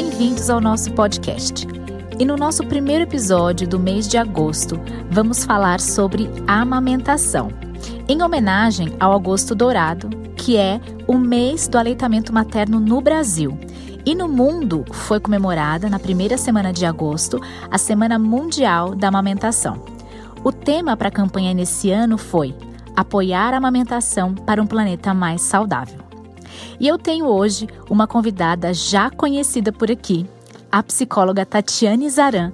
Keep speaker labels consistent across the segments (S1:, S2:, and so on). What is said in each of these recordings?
S1: Bem-vindos ao nosso podcast. E no nosso primeiro episódio do mês de agosto, vamos falar sobre amamentação, em homenagem ao Agosto Dourado, que é o mês do aleitamento materno no Brasil. E no mundo foi comemorada, na primeira semana de agosto, a Semana Mundial da Amamentação. O tema para a campanha nesse ano foi Apoiar a amamentação para um planeta mais saudável. E eu tenho hoje uma convidada já conhecida por aqui, a psicóloga Tatiane Zaran,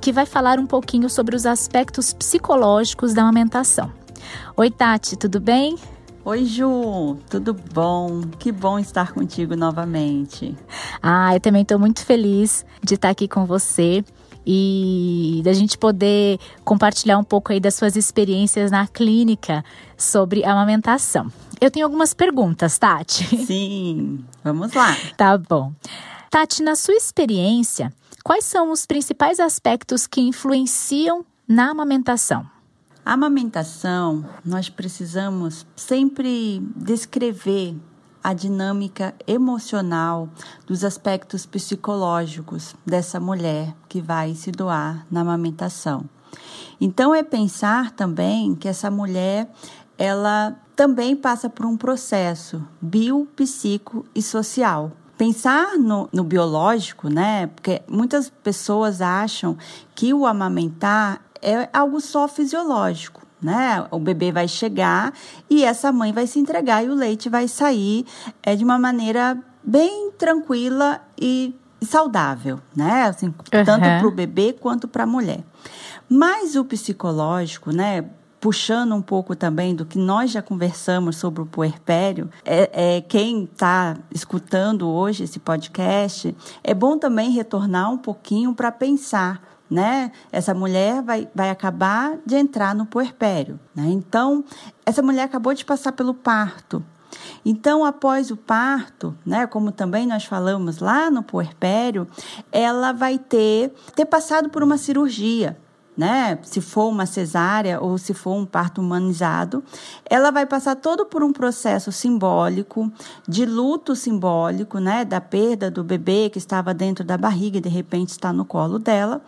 S1: que vai falar um pouquinho sobre os aspectos psicológicos da amamentação. Oi, Tati, tudo bem?
S2: Oi, Ju, tudo bom? Que bom estar contigo novamente.
S1: Ah, eu também estou muito feliz de estar aqui com você e da gente poder compartilhar um pouco aí das suas experiências na clínica sobre amamentação. Eu tenho algumas perguntas, Tati.
S2: Sim, vamos lá.
S1: tá bom. Tati, na sua experiência, quais são os principais aspectos que influenciam na amamentação?
S2: A amamentação, nós precisamos sempre descrever a dinâmica emocional dos aspectos psicológicos dessa mulher que vai se doar na amamentação. Então é pensar também que essa mulher ela também passa por um processo bio, psico e social. Pensar no, no biológico, né? Porque muitas pessoas acham que o amamentar é algo só fisiológico né? O bebê vai chegar e essa mãe vai se entregar e o leite vai sair é, de uma maneira bem tranquila e saudável, né? Assim, uhum. Tanto para o bebê quanto para a mulher. Mas o psicológico, né? Puxando um pouco também do que nós já conversamos sobre o puerpério, é, é quem está escutando hoje esse podcast, é bom também retornar um pouquinho para pensar né? Essa mulher vai, vai acabar de entrar no puerpério, né? Então, essa mulher acabou de passar pelo parto. Então, após o parto, né, como também nós falamos lá no puerpério, ela vai ter ter passado por uma cirurgia, né? Se for uma cesárea ou se for um parto humanizado, ela vai passar todo por um processo simbólico, de luto simbólico, né? Da perda do bebê que estava dentro da barriga e de repente está no colo dela.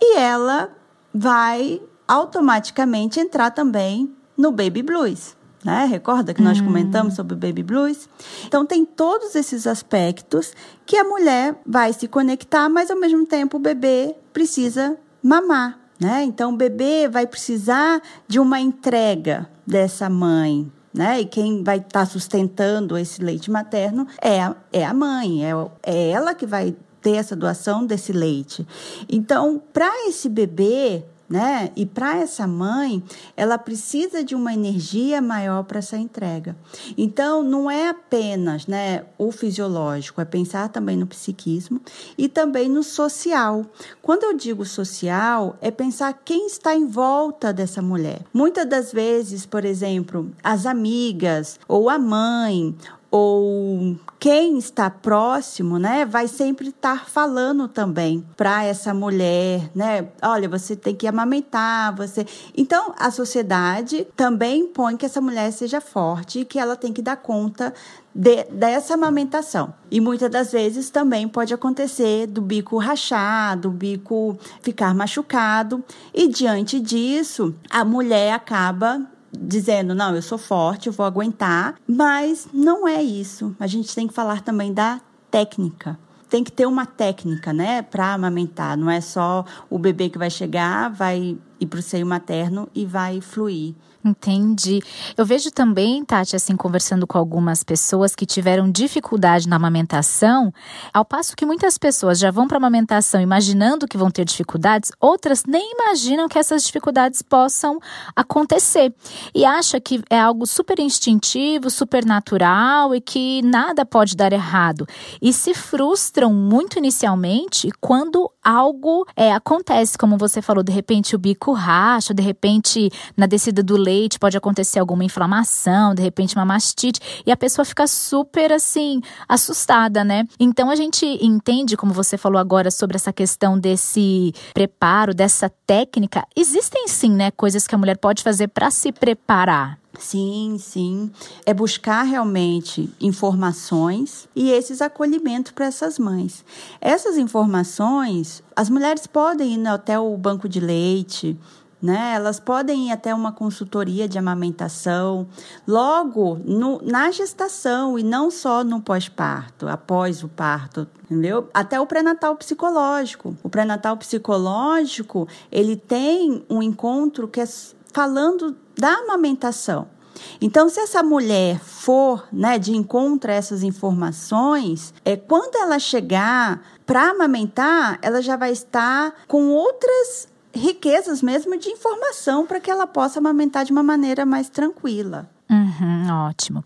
S2: E ela vai automaticamente entrar também no baby blues. Né? Recorda que nós hum. comentamos sobre o baby blues? Então tem todos esses aspectos que a mulher vai se conectar, mas ao mesmo tempo o bebê precisa mamar. Né? Então, o bebê vai precisar de uma entrega dessa mãe. Né? E quem vai estar tá sustentando esse leite materno é a, é a mãe, é, é ela que vai ter essa doação desse leite. Então, para esse bebê, né? E para essa mãe, ela precisa de uma energia maior para essa entrega. Então, não é apenas, né, o fisiológico, é pensar também no psiquismo e também no social. Quando eu digo social, é pensar quem está em volta dessa mulher. Muitas das vezes, por exemplo, as amigas ou a mãe ou quem está próximo, né, vai sempre estar falando também para essa mulher, né? Olha, você tem que amamentar, você. Então, a sociedade também impõe que essa mulher seja forte e que ela tem que dar conta de, dessa amamentação. E muitas das vezes também pode acontecer do bico rachar, do bico ficar machucado, e diante disso, a mulher acaba dizendo, não, eu sou forte, eu vou aguentar, mas não é isso. A gente tem que falar também da técnica. Tem que ter uma técnica, né, para amamentar. Não é só o bebê que vai chegar, vai ir para o seio materno e vai fluir.
S1: Entendi. Eu vejo também, Tati, assim, conversando com algumas pessoas que tiveram dificuldade na amamentação, ao passo que muitas pessoas já vão para a amamentação imaginando que vão ter dificuldades, outras nem imaginam que essas dificuldades possam acontecer. E acha que é algo super instintivo, super natural e que nada pode dar errado. E se frustram muito inicialmente quando algo é, acontece, como você falou, de repente o bico racha, de repente na descida do leite leite, pode acontecer alguma inflamação, de repente uma mastite, e a pessoa fica super assim, assustada, né? Então a gente entende, como você falou agora, sobre essa questão desse preparo, dessa técnica. Existem sim, né, coisas que a mulher pode fazer para se preparar.
S2: Sim, sim. É buscar realmente informações e esses acolhimentos para essas mães. Essas informações, as mulheres podem ir até o banco de leite, né? Elas podem ir até uma consultoria de amamentação logo no, na gestação e não só no pós-parto, após o parto, entendeu? Até o pré-natal psicológico. O pré-natal psicológico, ele tem um encontro que é falando da amamentação. Então, se essa mulher for né, de encontro a essas informações, é, quando ela chegar para amamentar, ela já vai estar com outras riquezas mesmo de informação para que ela possa amamentar de uma maneira mais tranquila.
S1: Uhum, ótimo.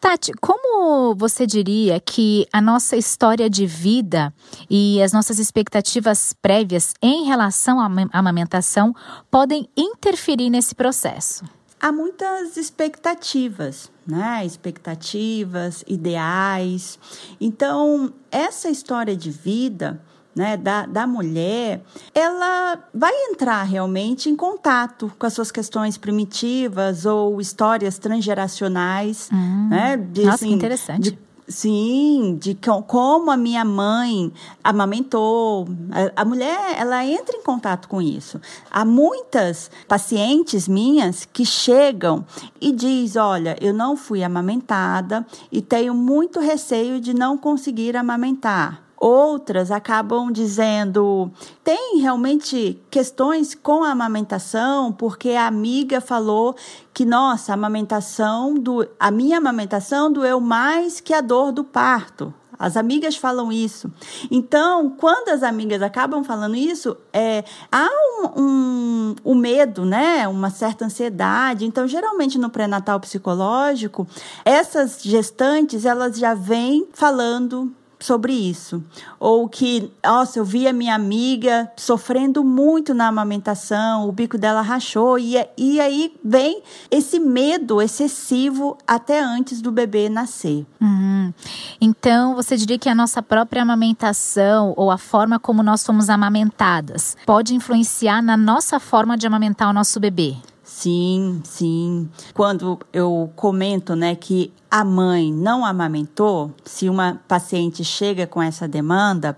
S1: Tati, como você diria que a nossa história de vida e as nossas expectativas prévias em relação à amamentação podem interferir nesse processo?
S2: Há muitas expectativas, né? Expectativas, ideais. Então, essa história de vida né, da, da mulher, ela vai entrar realmente em contato com as suas questões primitivas ou histórias transgeracionais.
S1: Hum, né, de, nossa, assim, que interessante.
S2: De, Sim, de como a minha mãe amamentou. A, a, mulher, ela entra em contato com isso. Há muitas pacientes minhas que chegam e diz, olha, eu não fui amamentada e tenho muito receio de não conseguir amamentar. Outras acabam dizendo: tem realmente questões com a amamentação, porque a amiga falou que, nossa, a amamentação, do, a minha amamentação doeu mais que a dor do parto. As amigas falam isso. Então, quando as amigas acabam falando isso, é, há um, um, um medo, né? Uma certa ansiedade. Então, geralmente no pré-natal psicológico, essas gestantes elas já vêm falando sobre isso. Ou que, nossa, eu vi a minha amiga sofrendo muito na amamentação, o bico dela rachou, e, e aí vem esse medo excessivo até antes do bebê nascer.
S1: Uhum. Então, você diria que a nossa própria amamentação ou a forma como nós somos amamentadas pode influenciar na nossa forma de amamentar o nosso bebê?
S2: Sim, sim. Quando eu comento, né, que a mãe não amamentou, se uma paciente chega com essa demanda,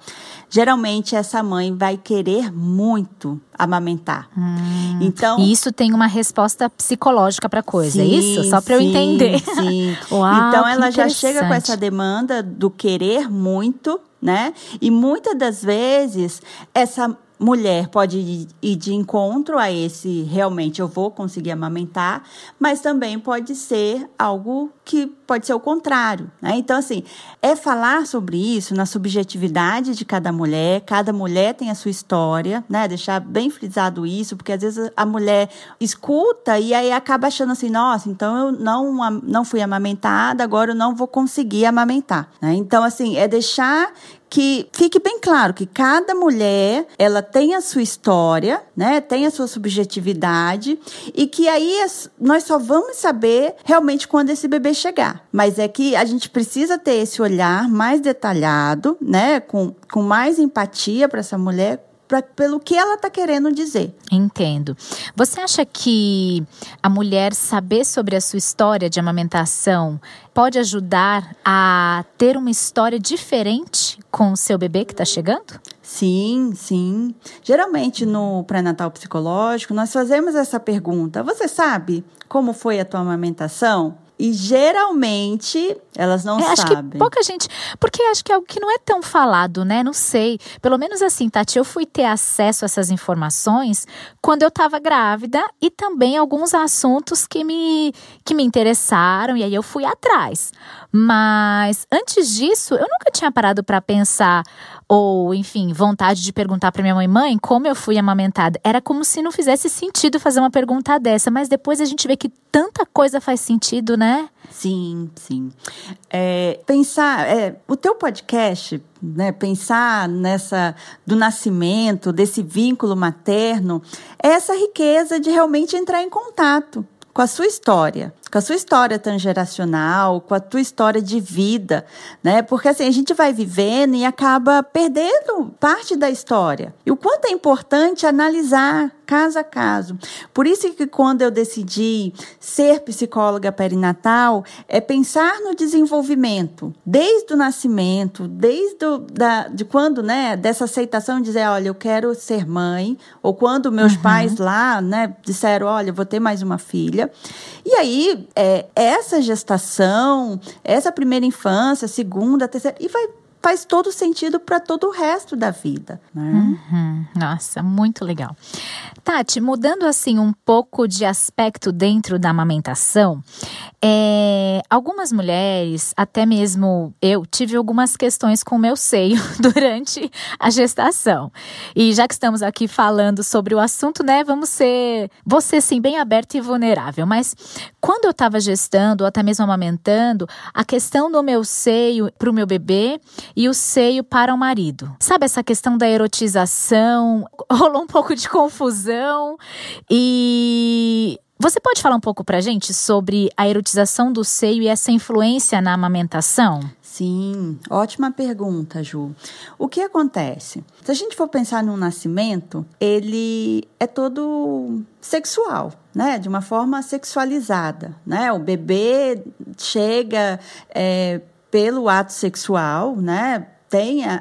S2: geralmente essa mãe vai querer muito amamentar.
S1: Hum, então, isso tem uma resposta psicológica para a coisa, é sim, é isso? Só para eu entender.
S2: Sim. Uau, então ela já chega com essa demanda do querer muito, né? E muitas das vezes essa mulher pode ir de encontro a esse realmente eu vou conseguir amamentar, mas também pode ser algo que pode ser o contrário, né? Então assim, é falar sobre isso na subjetividade de cada mulher, cada mulher tem a sua história, né? Deixar bem frisado isso, porque às vezes a mulher escuta e aí acaba achando assim, nossa, então eu não não fui amamentada, agora eu não vou conseguir amamentar, né? Então assim, é deixar que fique bem claro que cada mulher ela tem a sua história, né? Tem a sua subjetividade e que aí nós só vamos saber realmente quando esse bebê chegar. Mas é que a gente precisa ter esse olhar mais detalhado, né? Com, com mais empatia para essa mulher, pra, pelo que ela está querendo dizer.
S1: Entendo. Você acha que a mulher saber sobre a sua história de amamentação pode ajudar a ter uma história diferente com o seu bebê que está chegando?
S2: Sim, sim. Geralmente no pré-natal psicológico nós fazemos essa pergunta: Você sabe como foi a tua amamentação? E geralmente elas não é,
S1: sabem. Acho que pouca gente. Porque acho que é algo que não é tão falado, né? Não sei. Pelo menos assim, Tati, eu fui ter acesso a essas informações quando eu estava grávida e também alguns assuntos que me, que me interessaram e aí eu fui atrás. Mas antes disso, eu nunca tinha parado para pensar ou, enfim, vontade de perguntar para minha mãe, mãe, como eu fui amamentada. Era como se não fizesse sentido fazer uma pergunta dessa, mas depois a gente vê que tanta coisa faz sentido, né?
S2: Sim, sim. É, pensar, é, o teu podcast, né, pensar nessa do nascimento, desse vínculo materno, é essa riqueza de realmente entrar em contato com a sua história, com a sua história transgeracional, com a tua história de vida, né? Porque assim, a gente vai vivendo e acaba perdendo parte da história. E o quanto é importante analisar caso a caso. Por isso que quando eu decidi ser psicóloga perinatal, é pensar no desenvolvimento, desde o nascimento, desde o, da, de quando, né, dessa aceitação de dizer, olha, eu quero ser mãe, ou quando meus uhum. pais lá, né, disseram, olha, eu vou ter mais uma filha. E aí, é, essa gestação, essa primeira infância, segunda, terceira, e vai faz todo sentido para todo o resto da vida. Né?
S1: Uhum. Nossa, muito legal. Tati, mudando assim um pouco de aspecto dentro da amamentação, é, algumas mulheres, até mesmo eu, tive algumas questões com o meu seio durante a gestação. E já que estamos aqui falando sobre o assunto, né, vamos ser, você sim, bem aberto e vulnerável. Mas quando eu estava gestando, ou até mesmo amamentando, a questão do meu seio para o meu bebê e o seio para o marido. Sabe essa questão da erotização? Rolou um pouco de confusão e você pode falar um pouco pra gente sobre a erotização do seio e essa influência na amamentação?
S2: Sim, ótima pergunta, Ju. O que acontece? Se a gente for pensar no nascimento, ele é todo sexual, né? De uma forma sexualizada, né? O bebê chega é, pelo ato sexual, né? tem a,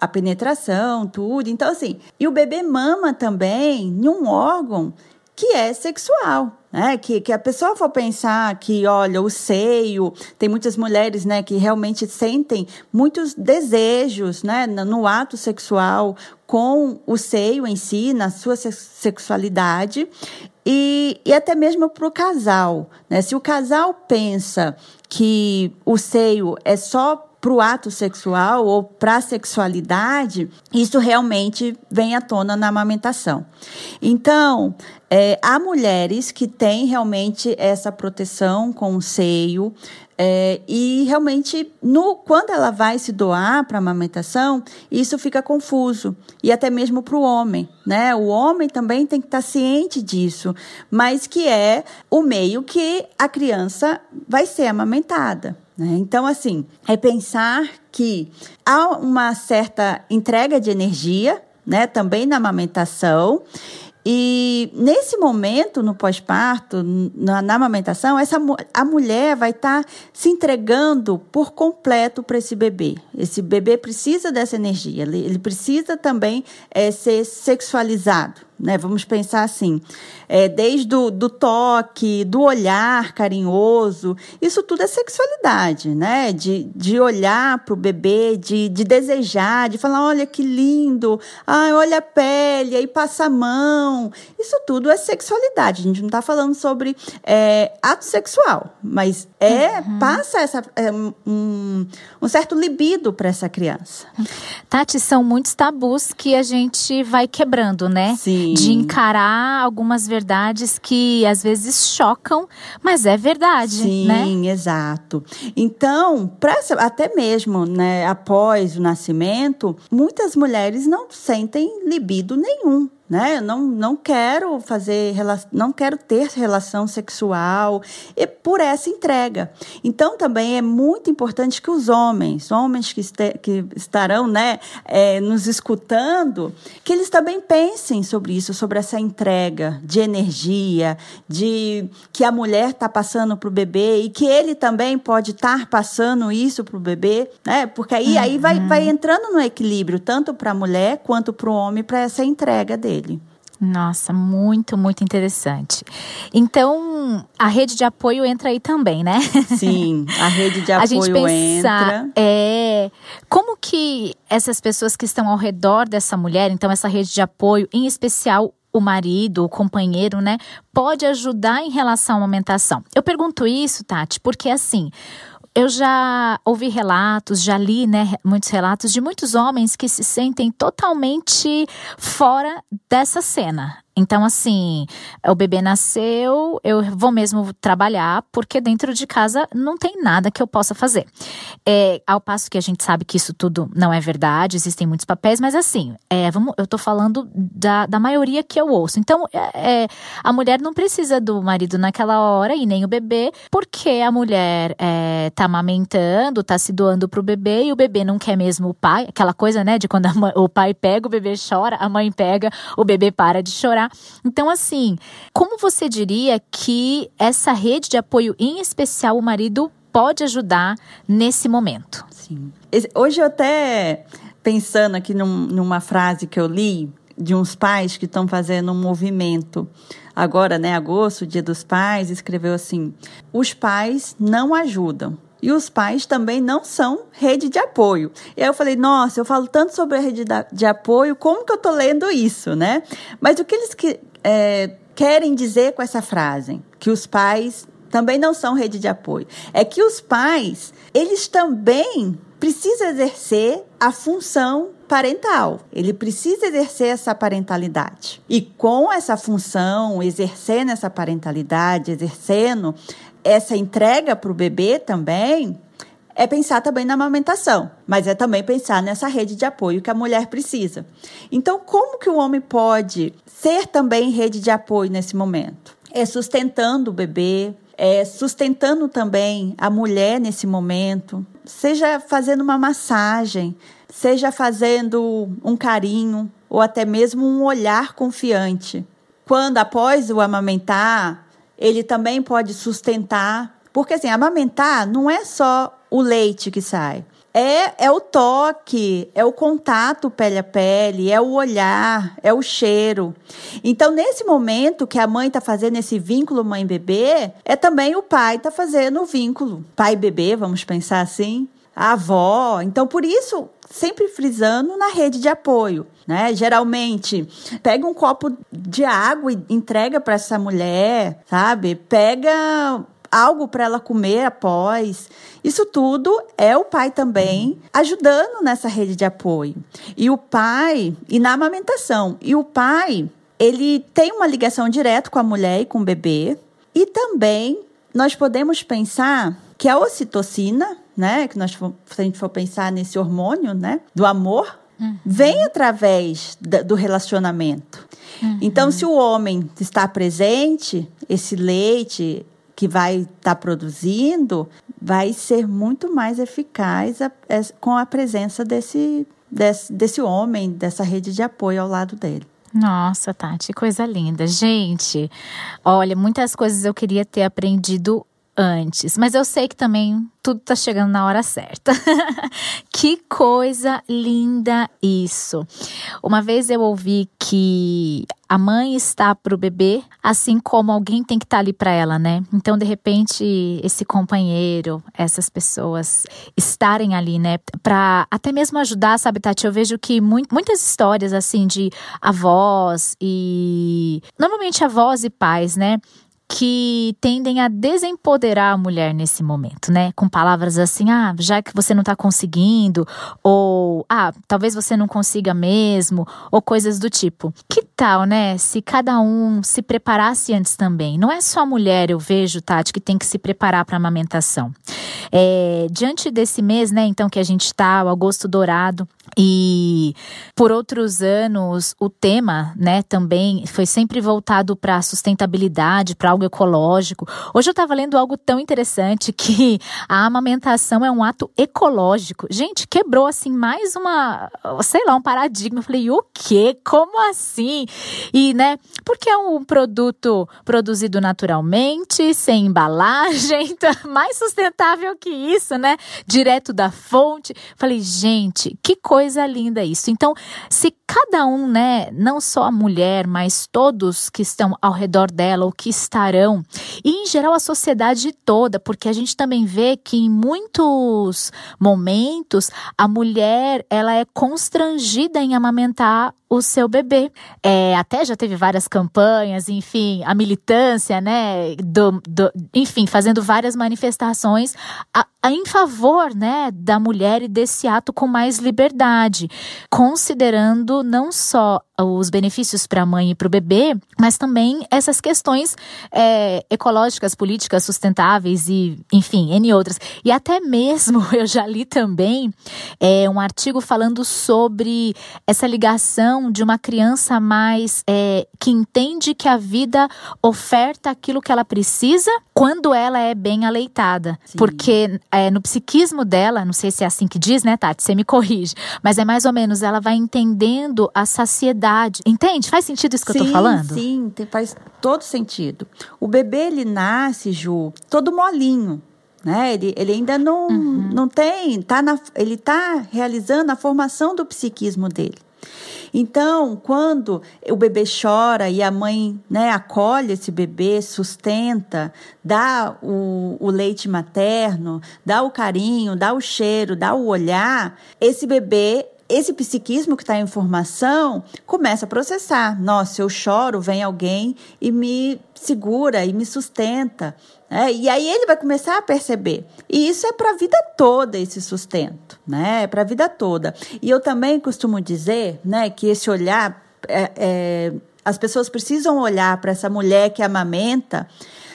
S2: a, penetração, tudo. Então, assim, e o bebê mama também em um órgão que é sexual. Né? Que, que a pessoa for pensar que, olha, o seio, tem muitas mulheres né, que realmente sentem muitos desejos né, no ato sexual com o seio em si, na sua sexualidade, e, e até mesmo para o casal. Né? Se o casal pensa que o seio é só para o ato sexual ou para a sexualidade, isso realmente vem à tona na amamentação. Então, é, há mulheres que têm realmente essa proteção com o seio, é, e realmente, no, quando ela vai se doar para a amamentação, isso fica confuso. E até mesmo para o homem. Né? O homem também tem que estar tá ciente disso, mas que é o meio que a criança vai ser amamentada. Né? Então, assim, é pensar que há uma certa entrega de energia, né, também na amamentação, e nesse momento, no pós-parto, na, na, amamentação, essa, a mulher vai estar tá se entregando por completo para esse bebê. Esse bebê precisa dessa energia, ele, ele precisa também é, ser sexualizado né? Vamos pensar assim, é, desde do, do toque, do olhar carinhoso, isso tudo é sexualidade, né? De, de olhar para o bebê, de, de desejar, de falar, olha que lindo, ai, olha a pele, aí passa a mão. Isso tudo é sexualidade. A gente não está falando sobre é, ato sexual, mas é uhum. passa essa, é, um, um certo libido para essa criança.
S1: Tati, são muitos tabus que a gente vai quebrando, né?
S2: Sim
S1: de encarar algumas verdades que às vezes chocam, mas é verdade,
S2: Sim,
S1: né?
S2: Sim, exato. Então, pra, até mesmo né, após o nascimento, muitas mulheres não sentem libido nenhum né? Eu não, não quero fazer, não quero ter relação sexual e por essa entrega. Então também é muito importante que os homens, homens que, este, que estarão, né, é, nos escutando, que eles também pensem sobre isso, sobre essa entrega de energia, de que a mulher está passando para o bebê e que ele também pode estar passando isso para o bebê, né? Porque aí, uhum. aí vai, vai entrando no equilíbrio tanto para a mulher quanto para o homem para essa entrega dele dele.
S1: Nossa, muito, muito interessante. Então, a rede de apoio entra aí também, né?
S2: Sim, a rede de apoio a gente pensar, entra.
S1: É, como que essas pessoas que estão ao redor dessa mulher, então essa rede de apoio, em especial o marido, o companheiro, né, pode ajudar em relação à amamentação? Eu pergunto isso, Tati, porque assim, eu já ouvi relatos, já li né, muitos relatos de muitos homens que se sentem totalmente fora dessa cena. Então, assim, o bebê nasceu, eu vou mesmo trabalhar, porque dentro de casa não tem nada que eu possa fazer. É, ao passo que a gente sabe que isso tudo não é verdade, existem muitos papéis, mas assim, é, vamos, eu tô falando da, da maioria que eu ouço. Então, é, é a mulher não precisa do marido naquela hora e nem o bebê, porque a mulher é, tá amamentando, tá se doando pro bebê e o bebê não quer mesmo o pai, aquela coisa, né, de quando mãe, o pai pega, o bebê chora, a mãe pega, o bebê para de chorar. Então, assim, como você diria que essa rede de apoio, em especial o marido, pode ajudar nesse momento?
S2: Sim. Hoje eu até pensando aqui num, numa frase que eu li de uns pais que estão fazendo um movimento agora, né, agosto, Dia dos Pais, escreveu assim: os pais não ajudam. E os pais também não são rede de apoio. E aí eu falei, nossa, eu falo tanto sobre a rede de apoio, como que eu tô lendo isso, né? Mas o que eles que, é, querem dizer com essa frase? Que os pais também não são rede de apoio. É que os pais, eles também precisam exercer a função parental. Ele precisa exercer essa parentalidade. E com essa função, exercendo essa parentalidade, exercendo essa entrega para o bebê também, é pensar também na amamentação, mas é também pensar nessa rede de apoio que a mulher precisa. Então, como que o homem pode ser também rede de apoio nesse momento? É sustentando o bebê, é sustentando também a mulher nesse momento, seja fazendo uma massagem, seja fazendo um carinho ou até mesmo um olhar confiante. Quando após o amamentar, ele também pode sustentar. Porque assim, amamentar não é só o leite que sai. É, é o toque, é o contato pele a pele, é o olhar, é o cheiro. Então, nesse momento que a mãe está fazendo esse vínculo mãe-bebê, é também o pai está fazendo o vínculo pai-bebê, vamos pensar assim, a avó. Então, por isso, sempre frisando na rede de apoio né? Geralmente, pega um copo de água e entrega para essa mulher, sabe? Pega algo para ela comer após. Isso tudo é o pai também ajudando nessa rede de apoio. E o pai, e na amamentação, e o pai, ele tem uma ligação direta com a mulher e com o bebê. E também nós podemos pensar que a ocitocina, né, que nós se a gente for pensar nesse hormônio, né, do amor, Uhum. Vem através do relacionamento. Uhum. Então, se o homem está presente, esse leite que vai estar tá produzindo vai ser muito mais eficaz a, a, é, com a presença desse, desse, desse homem, dessa rede de apoio ao lado dele.
S1: Nossa, Tati, coisa linda. Gente, olha, muitas coisas eu queria ter aprendido antes, mas eu sei que também tudo tá chegando na hora certa. que coisa linda isso. Uma vez eu ouvi que a mãe está pro bebê, assim como alguém tem que estar tá ali para ela, né? Então, de repente, esse companheiro, essas pessoas estarem ali, né, para até mesmo ajudar, sabe, Tati? Eu vejo que muitas histórias assim de avós e normalmente avós e pais, né, que tendem a desempoderar a mulher nesse momento, né? Com palavras assim, ah, já que você não tá conseguindo, ou ah, talvez você não consiga mesmo, ou coisas do tipo. Que tal, né? Se cada um se preparasse antes também. Não é só a mulher, eu vejo, Tati, que tem que se preparar para a amamentação. É, diante desse mês, né, então, que a gente tá, o agosto dourado, e por outros anos, o tema, né, também foi sempre voltado para sustentabilidade, para algo ecológico. Hoje eu estava lendo algo tão interessante que a amamentação é um ato ecológico. Gente, quebrou assim mais uma, sei lá, um paradigma. Eu falei, o quê? Como assim? E, né, porque é um produto produzido naturalmente, sem embalagem, então é mais sustentável que isso, né? Direto da fonte. Falei, gente, que coisa linda isso. Então, se cada um, né, não só a mulher, mas todos que estão ao redor dela ou que estarão, e em geral a sociedade toda, porque a gente também vê que em muitos momentos a mulher ela é constrangida em amamentar o seu bebê. É, até já teve várias campanhas, enfim, a militância, né, do, do enfim, fazendo várias manifestações a, a, em favor, né, da mulher e desse ato com mais liberdade, considerando trazendo não só os benefícios para a mãe e para o bebê, mas também essas questões é, ecológicas, políticas, sustentáveis e, enfim, N outras. E até mesmo eu já li também é, um artigo falando sobre essa ligação de uma criança mais é, que entende que a vida oferta aquilo que ela precisa quando ela é bem aleitada. Sim. Porque é, no psiquismo dela, não sei se é assim que diz, né, Tati? Você me corrige, mas é mais ou menos ela vai entendendo a saciedade Entende? Faz sentido isso que
S2: sim,
S1: eu tô falando?
S2: Sim, faz todo sentido. O bebê, ele nasce, Ju, todo molinho. Né? Ele, ele ainda não, uhum. não tem, tá na, ele está realizando a formação do psiquismo dele. Então, quando o bebê chora e a mãe né, acolhe esse bebê, sustenta, dá o, o leite materno, dá o carinho, dá o cheiro, dá o olhar, esse bebê esse psiquismo que está em formação começa a processar. Nossa, eu choro, vem alguém e me segura e me sustenta. É, e aí ele vai começar a perceber. E isso é para a vida toda, esse sustento, né? É para a vida toda. E eu também costumo dizer né, que esse olhar, é, é, as pessoas precisam olhar para essa mulher que amamenta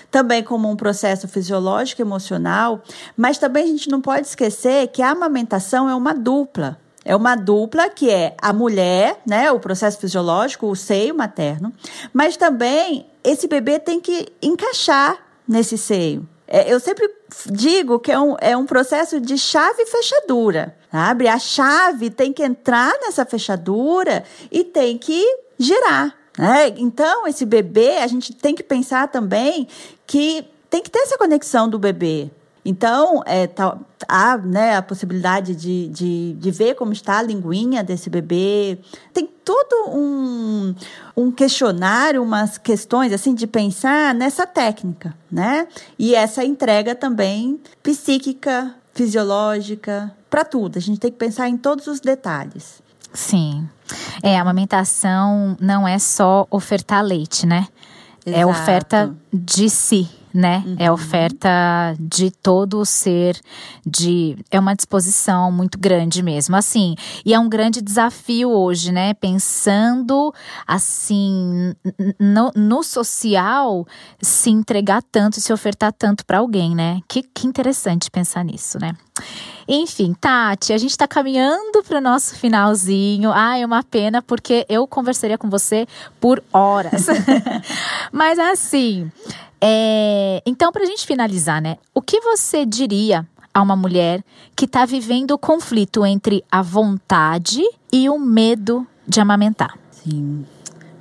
S2: também como um processo fisiológico emocional, mas também a gente não pode esquecer que a amamentação é uma dupla. É uma dupla que é a mulher, né, o processo fisiológico, o seio materno, mas também esse bebê tem que encaixar nesse seio. É, eu sempre digo que é um, é um processo de chave e fechadura, sabe? A chave tem que entrar nessa fechadura e tem que girar. Né? Então, esse bebê, a gente tem que pensar também que tem que ter essa conexão do bebê. Então, é, tá, há né, a possibilidade de, de, de ver como está a linguinha desse bebê. Tem todo um, um questionário, umas questões assim de pensar nessa técnica, né? E essa entrega também psíquica, fisiológica, para tudo. A gente tem que pensar em todos os detalhes.
S1: Sim. É, a amamentação não é só ofertar leite, né? Exato. É oferta de si né? Uhum. É oferta de todo o ser, de é uma disposição muito grande mesmo, assim. E é um grande desafio hoje, né? Pensando assim no, no social, se entregar tanto, se ofertar tanto para alguém, né? Que, que interessante pensar nisso, né? Enfim, Tati, a gente está caminhando para o nosso finalzinho. Ah, é uma pena porque eu conversaria com você por horas. Mas assim, é, então, para a gente finalizar, né? O que você diria a uma mulher que está vivendo o conflito entre a vontade e o medo de amamentar?
S2: Sim.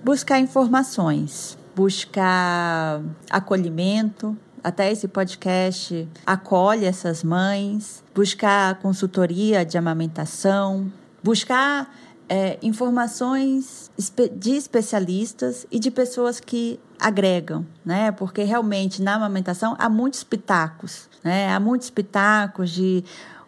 S2: Buscar informações, buscar acolhimento. Até esse podcast acolhe essas mães, buscar consultoria de amamentação, buscar é, informações de especialistas e de pessoas que agregam, né? Porque realmente na amamentação há muitos pitacos, né? Há muitos pitacos de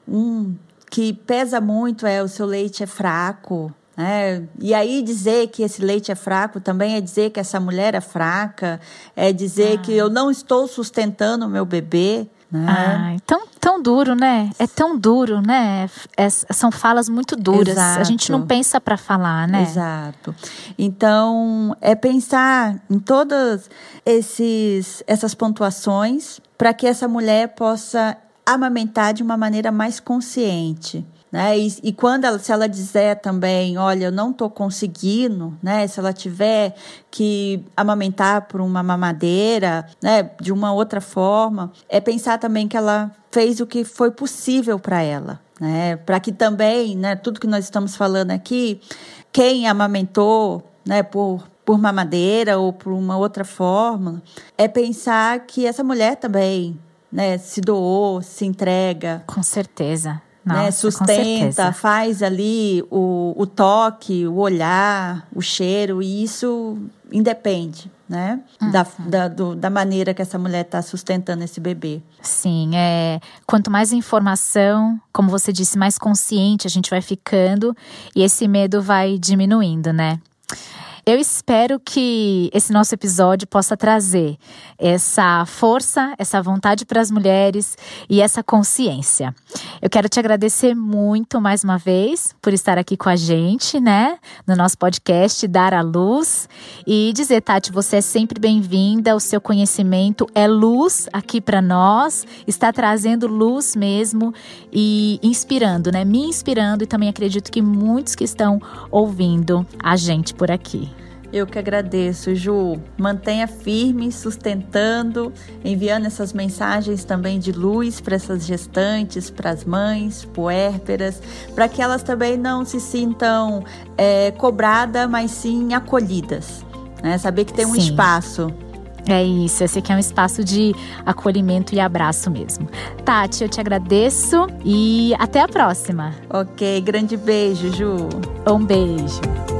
S2: um que pesa muito é o seu leite é fraco, né? E aí dizer que esse leite é fraco também é dizer que essa mulher é fraca, é dizer ah. que eu não estou sustentando o meu bebê. Né?
S1: Ai, tão, tão duro, né? É tão duro, né? É, são falas muito duras. Exato. A gente não pensa para falar, né?
S2: Exato. Então, é pensar em todas esses, essas pontuações para que essa mulher possa amamentar de uma maneira mais consciente. Né? E, e, quando ela, se ela dizer também, olha, eu não estou conseguindo, né? Se ela tiver que amamentar por uma mamadeira, né? De uma outra forma, é pensar também que ela fez o que foi possível para ela, né? Para que também, né? Tudo que nós estamos falando aqui, quem amamentou, né? Por por mamadeira ou por uma outra forma, é pensar que essa mulher também, né? Se doou, se entrega.
S1: Com certeza?
S2: Nossa, né? Sustenta, faz ali o, o toque, o olhar, o cheiro, e isso independe, né? Uhum. Da, da, do, da maneira que essa mulher está sustentando esse bebê.
S1: Sim, é. Quanto mais informação, como você disse, mais consciente a gente vai ficando e esse medo vai diminuindo, né? Eu espero que esse nosso episódio possa trazer essa força, essa vontade para as mulheres e essa consciência. Eu quero te agradecer muito mais uma vez por estar aqui com a gente, né, no nosso podcast Dar a Luz e dizer, Tati, você é sempre bem-vinda, o seu conhecimento é luz aqui para nós, está trazendo luz mesmo e inspirando, né? Me inspirando e também acredito que muitos que estão ouvindo a gente por aqui.
S2: Eu que agradeço, Ju. Mantenha firme, sustentando, enviando essas mensagens também de luz para essas gestantes, para as mães, puérperas, para que elas também não se sintam é, cobradas, mas sim acolhidas. Né? Saber que tem um sim. espaço.
S1: É isso, esse aqui é um espaço de acolhimento e abraço mesmo. Tati, eu te agradeço e até a próxima.
S2: Ok, grande beijo, Ju.
S1: Um beijo.